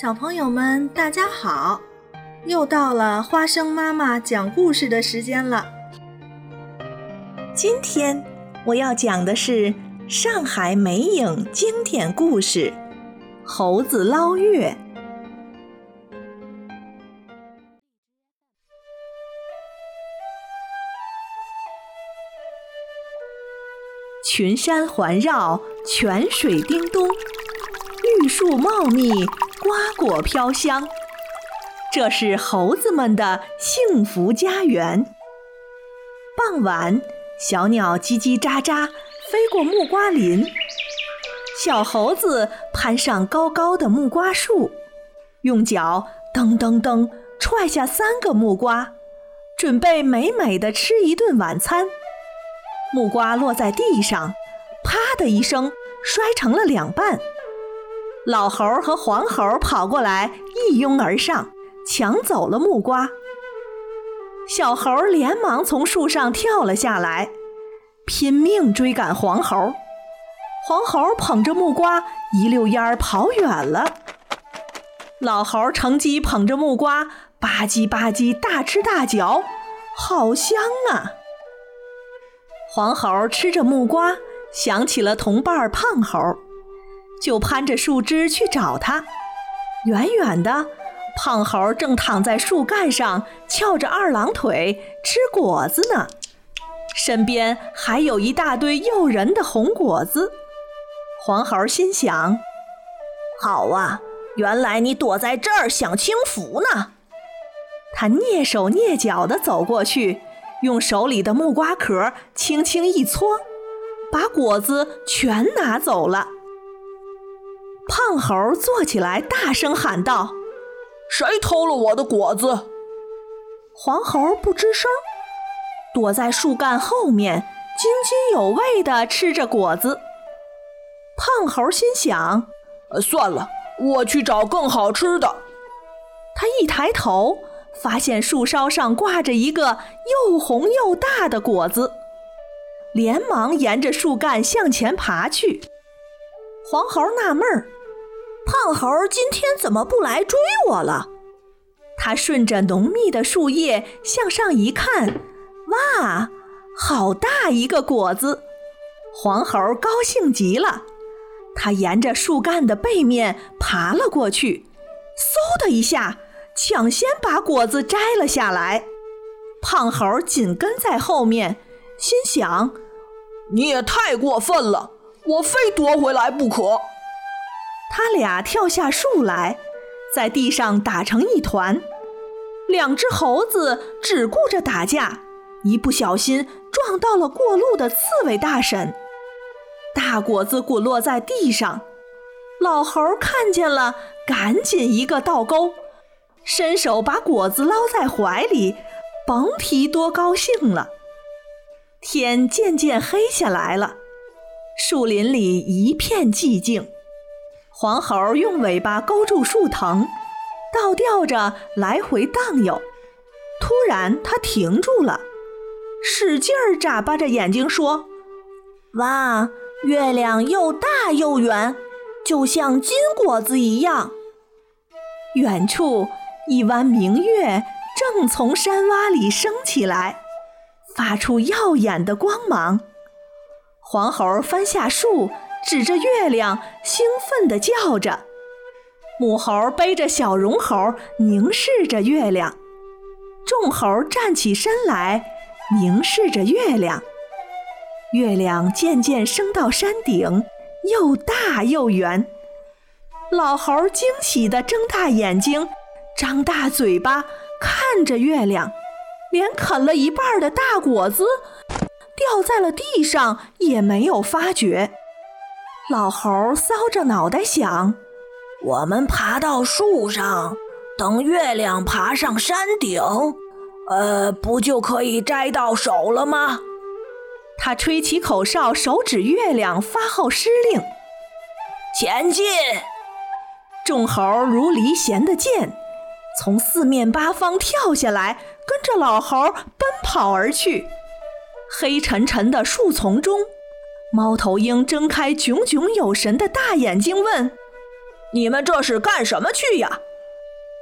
小朋友们，大家好！又到了花生妈妈讲故事的时间了。今天我要讲的是上海美影经典故事《猴子捞月》。群山环绕，泉水叮咚，绿树茂密。瓜果飘香，这是猴子们的幸福家园。傍晚，小鸟叽叽喳喳飞过木瓜林，小猴子攀上高高的木瓜树，用脚噔噔噔踹下三个木瓜，准备美美的吃一顿晚餐。木瓜落在地上，啪的一声，摔成了两半。老猴和黄猴跑过来，一拥而上，抢走了木瓜。小猴连忙从树上跳了下来，拼命追赶黄猴。黄猴捧着木瓜，一溜烟儿跑远了。老猴乘机捧着木瓜，吧唧吧唧大吃大嚼，好香啊！黄猴吃着木瓜，想起了同伴胖猴。就攀着树枝去找它。远远的，胖猴正躺在树干上翘着二郎腿吃果子呢，身边还有一大堆诱人的红果子。黄猴心想：“好啊，原来你躲在这儿享清福呢。”他蹑手蹑脚地走过去，用手里的木瓜壳轻轻一搓，把果子全拿走了。胖猴坐起来，大声喊道：“谁偷了我的果子？”黄猴不吱声，躲在树干后面，津津有味地吃着果子。胖猴心想：“算了，我去找更好吃的。”他一抬头，发现树梢上挂着一个又红又大的果子，连忙沿着树干向前爬去。黄猴纳闷儿。胖猴今天怎么不来追我了？他顺着浓密的树叶向上一看，哇，好大一个果子！黄猴高兴极了，他沿着树干的背面爬了过去，嗖的一下，抢先把果子摘了下来。胖猴紧跟在后面，心想：你也太过分了，我非夺回来不可。他俩跳下树来，在地上打成一团。两只猴子只顾着打架，一不小心撞到了过路的刺猬大婶，大果子滚落在地上。老猴看见了，赶紧一个倒钩，伸手把果子捞在怀里，甭提多高兴了。天渐渐黑下来了，树林里一片寂静。黄猴用尾巴勾住树藤，倒吊着来回荡悠。突然，它停住了，使劲儿眨巴着眼睛说：“哇，月亮又大又圆，就像金果子一样。”远处一弯明月正从山洼里升起来，发出耀眼的光芒。黄猴翻下树。指着月亮，兴奋地叫着。母猴背着小绒猴，凝视着月亮。众猴站起身来，凝视着月亮。月亮渐渐升到山顶，又大又圆。老猴惊喜地睁大眼睛，张大嘴巴看着月亮，连啃了一半的大果子掉在了地上也没有发觉。老猴搔着脑袋想：“我们爬到树上，等月亮爬上山顶，呃，不就可以摘到手了吗？”他吹起口哨，手指月亮，发号施令：“前进！”众猴如离弦的箭，从四面八方跳下来，跟着老猴奔跑而去。黑沉沉的树丛中。猫头鹰睁开炯炯有神的大眼睛，问：“你们这是干什么去呀？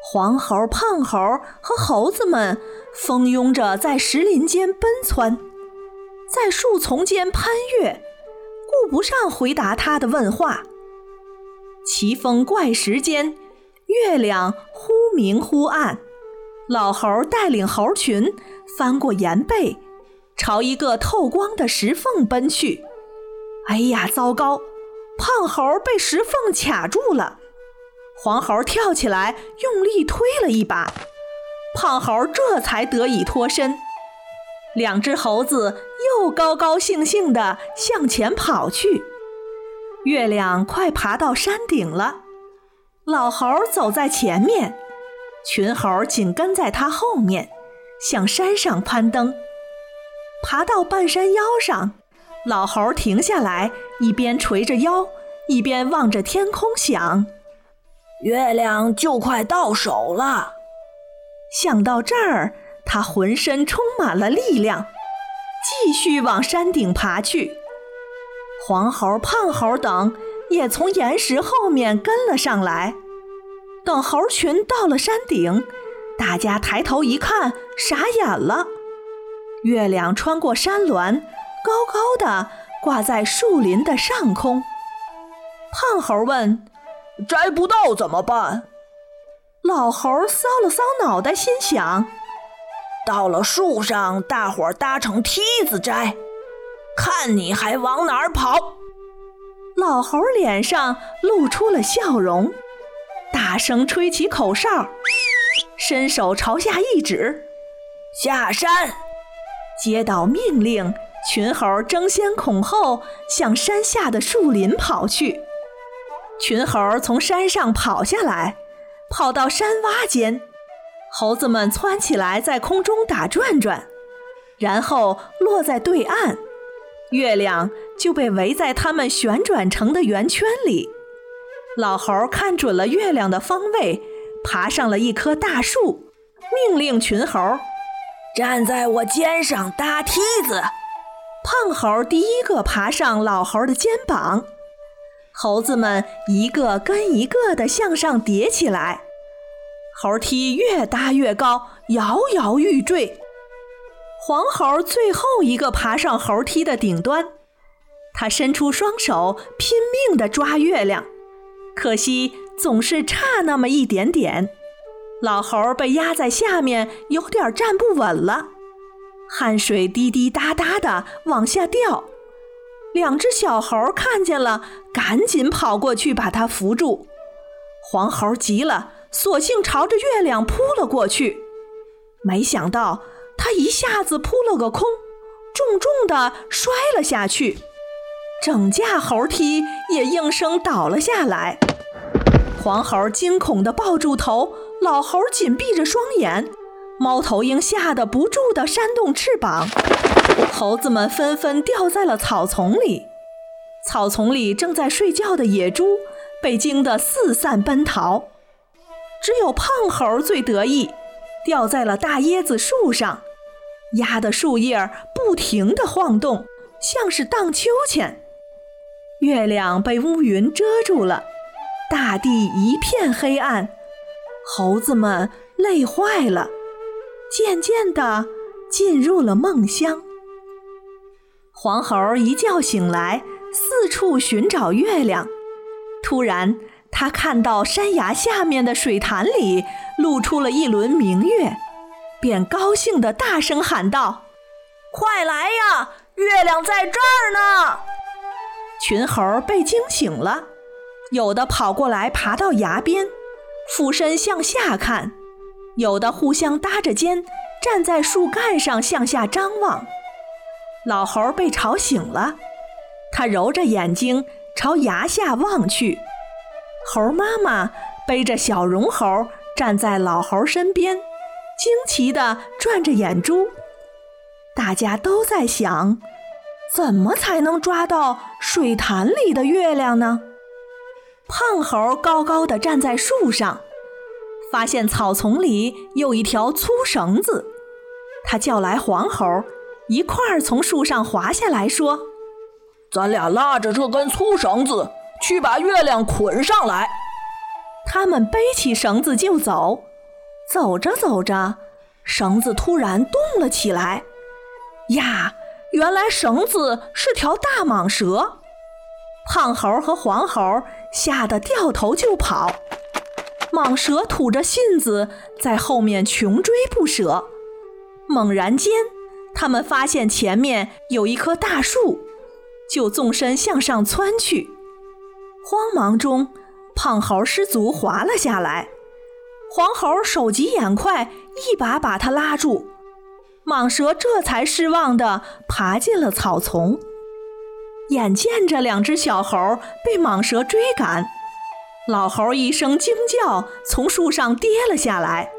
黄猴、胖猴和猴子们蜂拥着在石林间奔窜，在树丛间攀越，顾不上回答他的问话。奇峰怪石间，月亮忽明忽暗。老猴带领猴群翻过岩背，朝一个透光的石缝奔去。哎呀，糟糕！胖猴被石缝卡住了。黄猴跳起来，用力推了一把，胖猴这才得以脱身。两只猴子又高高兴兴地向前跑去。月亮快爬到山顶了，老猴走在前面，群猴紧跟在他后面，向山上攀登。爬到半山腰上，老猴停下来，一边垂着腰，一边望着天空想。月亮就快到手了，想到这儿，他浑身充满了力量，继续往山顶爬去。黄猴、胖猴等也从岩石后面跟了上来。等猴群到了山顶，大家抬头一看，傻眼了。月亮穿过山峦，高高的挂在树林的上空。胖猴问。摘不到怎么办？老猴搔了搔脑袋，心想：到了树上，大伙儿搭成梯子摘，看你还往哪儿跑！老猴脸上露出了笑容，大声吹起口哨，伸手朝下一指：“下山！”接到命令，群猴争先恐后向山下的树林跑去。群猴从山上跑下来，跑到山洼间，猴子们窜起来在空中打转转，然后落在对岸，月亮就被围在它们旋转成的圆圈里。老猴看准了月亮的方位，爬上了一棵大树，命令群猴站在我肩上搭梯子。胖猴第一个爬上老猴的肩膀。猴子们一个跟一个的向上叠起来，猴梯越搭越高，摇摇欲坠。黄猴最后一个爬上猴梯的顶端，他伸出双手，拼命地抓月亮，可惜总是差那么一点点。老猴被压在下面，有点站不稳了，汗水滴滴答答的往下掉。两只小猴看见了，赶紧跑过去把它扶住。黄猴急了，索性朝着月亮扑了过去。没想到，他一下子扑了个空，重重的摔了下去，整架猴梯也应声倒了下来。黄猴惊恐地抱住头，老猴紧闭着双眼，猫头鹰吓得不住地扇动翅膀。猴子们纷纷掉在了草丛里，草丛里正在睡觉的野猪被惊得四散奔逃，只有胖猴最得意，掉在了大椰子树上，压得树叶不停地晃动，像是荡秋千。月亮被乌云遮住了，大地一片黑暗，猴子们累坏了，渐渐地进入了梦乡。黄猴一觉醒来，四处寻找月亮。突然，他看到山崖下面的水潭里露出了一轮明月，便高兴地大声喊道：“快来呀，月亮在这儿呢！”群猴被惊醒了，有的跑过来爬到崖边，俯身向下看；有的互相搭着肩，站在树干上向下张望。老猴被吵醒了，他揉着眼睛朝崖下望去。猴妈妈背着小绒猴站在老猴身边，惊奇地转着眼珠。大家都在想，怎么才能抓到水潭里的月亮呢？胖猴高高的站在树上，发现草丛里有一条粗绳子，他叫来黄猴。一块儿从树上滑下来，说：“咱俩拉着这根粗绳子，去把月亮捆上来。”他们背起绳子就走。走着走着，绳子突然动了起来。呀，原来绳子是条大蟒蛇！胖猴和黄猴吓得掉头就跑，蟒蛇吐着信子在后面穷追不舍。猛然间，他们发现前面有一棵大树，就纵身向上窜去。慌忙中，胖猴失足滑了下来。黄猴手疾眼快，一把把他拉住，蟒蛇这才失望地爬进了草丛。眼见着两只小猴被蟒蛇追赶，老猴一声惊叫，从树上跌了下来。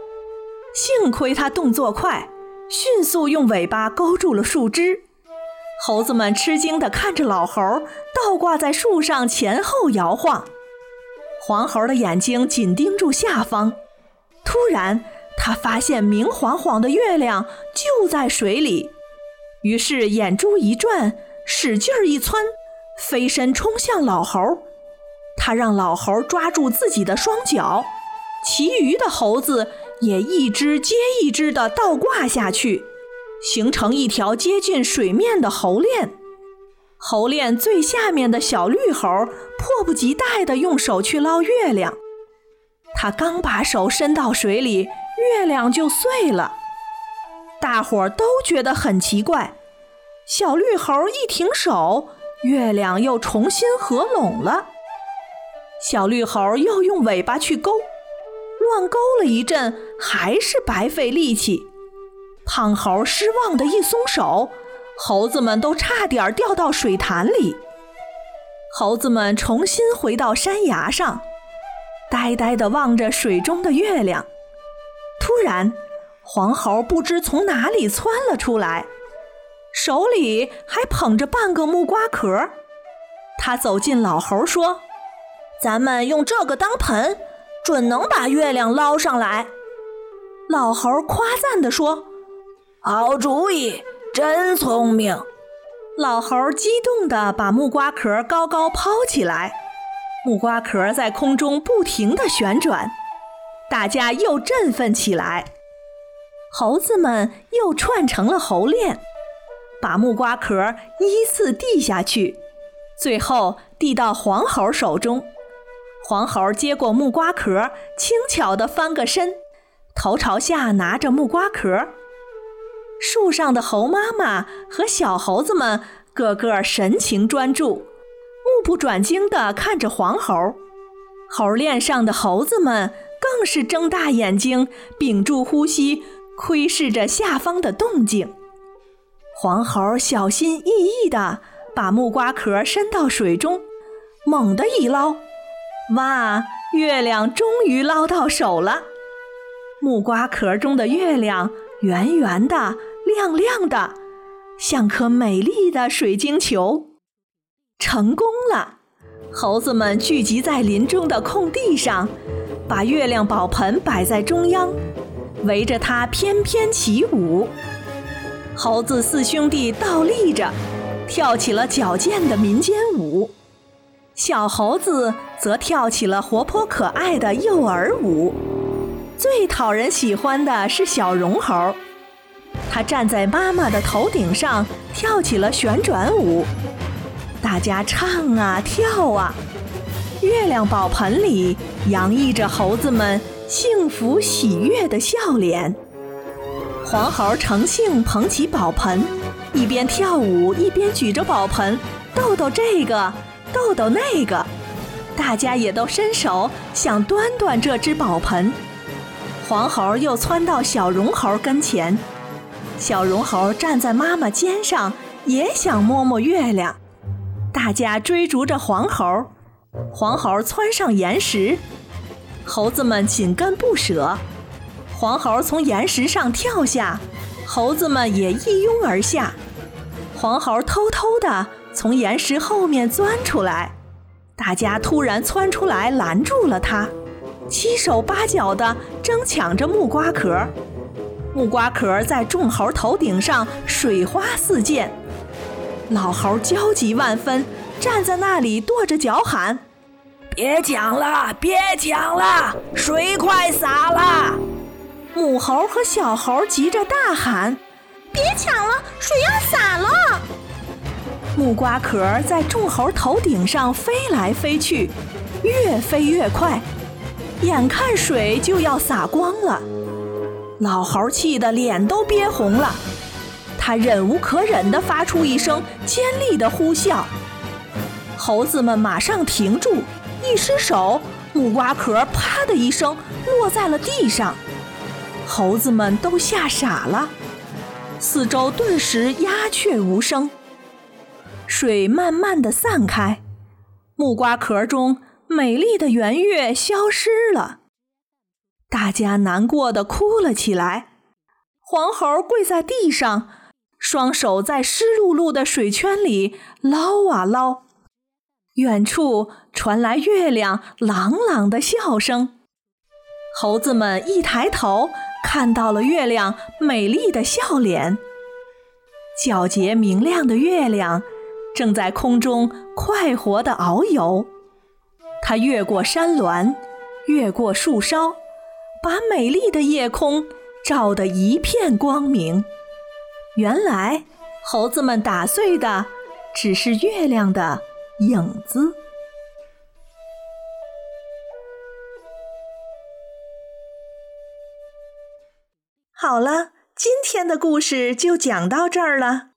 幸亏他动作快，迅速用尾巴勾住了树枝。猴子们吃惊地看着老猴倒挂在树上前后摇晃，黄猴的眼睛紧盯住下方。突然，他发现明晃晃的月亮就在水里，于是眼珠一转，使劲一窜，飞身冲向老猴。他让老猴抓住自己的双脚，其余的猴子也一只接一只的倒挂下去，形成一条接近水面的猴链。猴链最下面的小绿猴迫不及待地用手去捞月亮。他刚把手伸到水里，月亮就碎了。大伙儿都觉得很奇怪。小绿猴一停手，月亮又重新合拢了。小绿猴又用尾巴去勾，乱勾了一阵，还是白费力气。胖猴失望的一松手，猴子们都差点掉到水潭里。猴子们重新回到山崖上。呆呆地望着水中的月亮，突然，黄猴不知从哪里窜了出来，手里还捧着半个木瓜壳。他走近老猴说：“咱们用这个当盆，准能把月亮捞上来。”老猴夸赞地说：“好主意，真聪明！”老猴激动地把木瓜壳高高抛起来。木瓜壳在空中不停地旋转，大家又振奋起来。猴子们又串成了猴链，把木瓜壳依次递下去，最后递到黄猴手中。黄猴接过木瓜壳，轻巧地翻个身，头朝下拿着木瓜壳。树上的猴妈妈和小猴子们个个神情专注。目不转睛地看着黄猴，猴链上的猴子们更是睁大眼睛，屏住呼吸，窥视着下方的动静。黄猴小心翼翼地把木瓜壳伸到水中，猛地一捞，哇！月亮终于捞到手了。木瓜壳中的月亮圆圆的、亮亮的，像颗美丽的水晶球。成功了！猴子们聚集在林中的空地上，把月亮宝盆摆在中央，围着它翩翩起舞。猴子四兄弟倒立着，跳起了矫健的民间舞；小猴子则跳起了活泼可爱的幼儿舞。最讨人喜欢的是小绒猴，它站在妈妈的头顶上，跳起了旋转舞。大家唱啊跳啊，月亮宝盆里洋溢着猴子们幸福喜悦的笑脸。黄猴乘兴捧起宝盆，一边跳舞一边举着宝盆，逗逗这个，逗逗那个。大家也都伸手想端端这只宝盆。黄猴又窜到小绒猴跟前，小绒猴站在妈妈肩上，也想摸摸月亮。大家追逐着黄猴，黄猴窜上岩石，猴子们紧跟不舍。黄猴从岩石上跳下，猴子们也一拥而下。黄猴偷偷地从岩石后面钻出来，大家突然窜出来拦住了他，七手八脚地争抢着木瓜壳。木瓜壳在众猴头顶上水花四溅。老猴焦急万分，站在那里跺着脚喊：“别抢了，别抢了，水快洒了！母猴和小猴急着大喊：“别抢了，水要洒了！”木瓜壳在众猴头顶上飞来飞去，越飞越快，眼看水就要洒光了。老猴气得脸都憋红了，他忍无可忍地发出一声尖利的呼啸。猴子们马上停住。一失手，木瓜壳啪的一声落在了地上，猴子们都吓傻了，四周顿时鸦雀无声。水慢慢的散开，木瓜壳中美丽的圆月消失了，大家难过的哭了起来。黄猴跪在地上，双手在湿漉漉的水圈里捞啊捞。远处传来月亮朗朗的笑声，猴子们一抬头，看到了月亮美丽的笑脸。皎洁明亮的月亮正在空中快活地遨游，它越过山峦，越过树梢，把美丽的夜空照得一片光明。原来，猴子们打碎的只是月亮的。影子。好了，今天的故事就讲到这儿了。